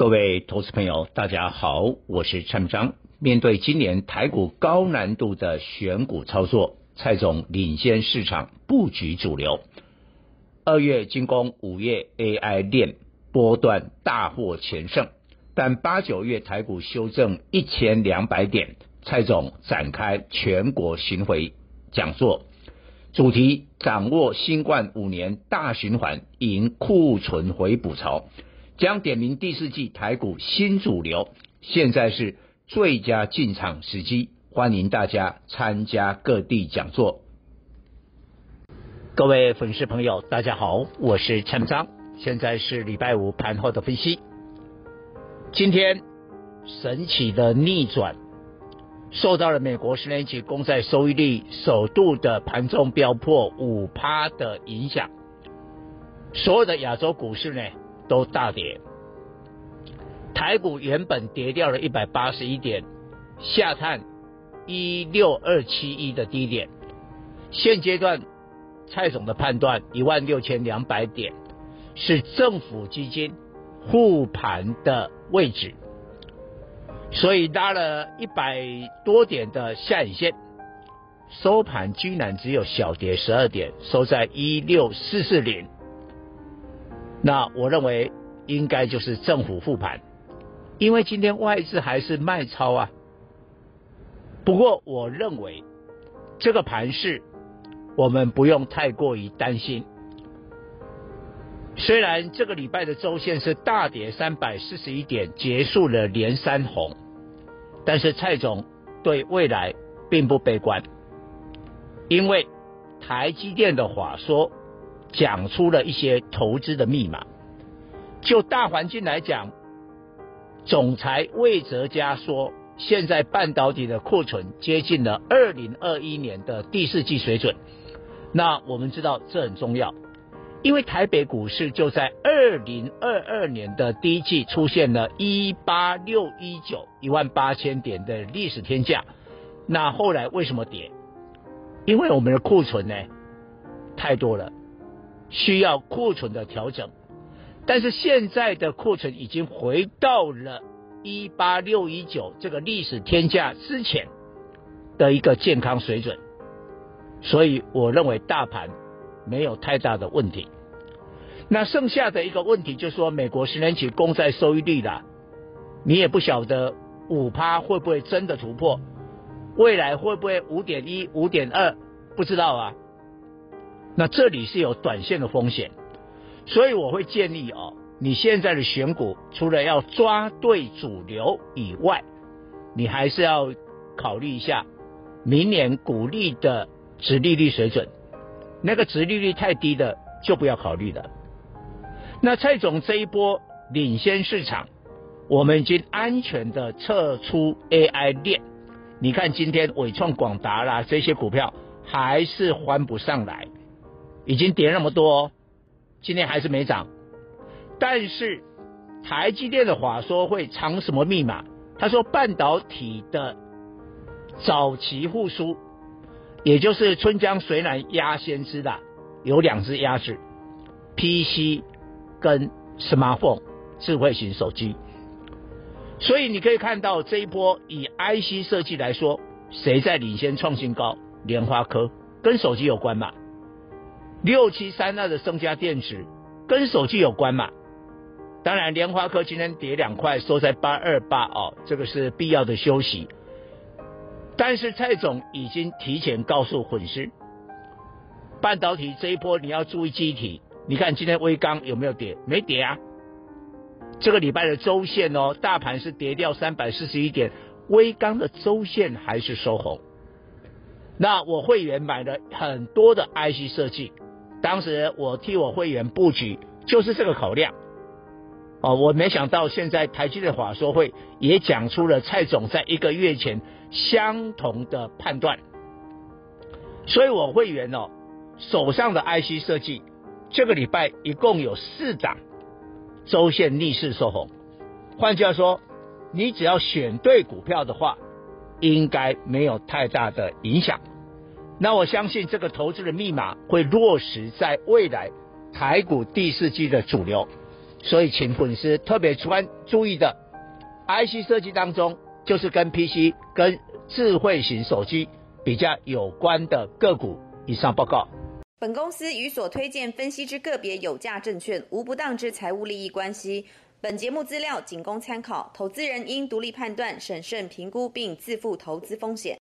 各位投资朋友，大家好，我是蔡明彰。面对今年台股高难度的选股操作，蔡总领先市场布局主流。二月进攻五月 AI 链波段大获全胜，但八九月台股修正一千两百点，蔡总展开全国巡回讲座，主题掌握新冠五年大循环，迎库存回补潮。将点名第四季台股新主流，现在是最佳进场时机，欢迎大家参加各地讲座。各位粉丝朋友，大家好，我是陈章，现在是礼拜五盘后的分析。今天神奇的逆转，受到了美国十年期公债收益率首度的盘中飙破五趴的影响，所有的亚洲股市呢，都大跌，台股原本跌掉了一百八十一点，下探一六二七一的低点。现阶段蔡总的判断，一万六千两百点是政府基金护盘的位置，所以拉了一百多点的下影线，收盘居然只有小跌十二点，收在一六四四零。那我认为应该就是政府复盘，因为今天外资还是卖超啊。不过我认为这个盘势我们不用太过于担心。虽然这个礼拜的周线是大跌三百四十一点，结束了连三红，但是蔡总对未来并不悲观，因为台积电的话说。讲出了一些投资的密码。就大环境来讲，总裁魏哲家说，现在半导体的库存接近了二零二一年的第四季水准。那我们知道这很重要，因为台北股市就在二零二二年的第一季出现了一八六一九一万八千点的历史天价。那后来为什么跌？因为我们的库存呢太多了。需要库存的调整，但是现在的库存已经回到了一八六一九这个历史天价之前的一个健康水准，所以我认为大盘没有太大的问题。那剩下的一个问题就是说，美国十年期公债收益率啦，你也不晓得五趴会不会真的突破，未来会不会五点一、五点二，不知道啊。那这里是有短线的风险，所以我会建议哦，你现在的选股除了要抓对主流以外，你还是要考虑一下明年股利的殖利率水准，那个殖利率太低的就不要考虑了。那蔡总这一波领先市场，我们已经安全的撤出 AI 链，你看今天伟创、广达啦这些股票还是还不上来。已经跌那么多，今天还是没涨。但是台积电的话说会藏什么密码？他说半导体的早期复苏，也就是春江水暖鸭先知的，有两只鸭子，PC 跟 Smartphone 智慧型手机。所以你可以看到这一波以 IC 设计来说，谁在领先创新高？联发科跟手机有关嘛？六七三二的升佳电子跟手机有关嘛？当然，联发科今天跌两块，收在八二八哦，这个是必要的休息。但是蔡总已经提前告诉粉丝，半导体这一波你要注意机体。你看今天威刚有没有跌？没跌啊。这个礼拜的周线哦，大盘是跌掉三百四十一点，威刚的周线还是收红。那我会员买了很多的 IC 设计。当时我替我会员布局就是这个考量，哦，我没想到现在台积的法说会也讲出了蔡总在一个月前相同的判断，所以我会员哦手上的 IC 设计这个礼拜一共有四档周线逆势收红，换句话说，你只要选对股票的话，应该没有太大的影响。那我相信这个投资的密码会落实在未来台股第四季的主流。所以请粉丝特别关注意的，IC 设计当中就是跟 PC 跟智慧型手机比较有关的个股。以上报告。本公司与所推荐分析之个别有价证券无不当之财务利益关系。本节目资料仅供参考，投资人应独立判断、审慎评估并自负投资风险。